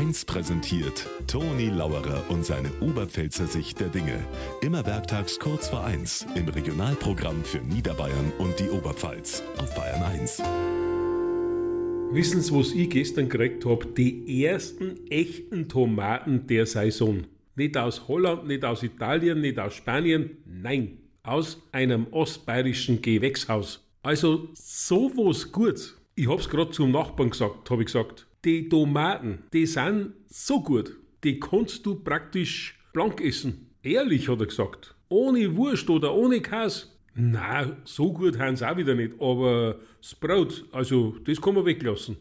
1 präsentiert Toni Lauerer und seine Oberpfälzer Sicht der Dinge. Immer werktags kurz vor 1 im Regionalprogramm für Niederbayern und die Oberpfalz auf Bayern 1. Wissen Sie, was ich gestern gekriegt habe? Die ersten echten Tomaten der Saison. Nicht aus Holland, nicht aus Italien, nicht aus Spanien, nein, aus einem ostbayerischen Gewächshaus. Also sowas Gutes. Ich hab's gerade zum Nachbarn gesagt, habe ich gesagt. Die Tomaten, die sind so gut, die kannst du praktisch blank essen. Ehrlich, hat er gesagt. Ohne Wurst oder ohne Käse. Na, so gut haben sie auch wieder nicht, aber das Brot, also das kann man weglassen.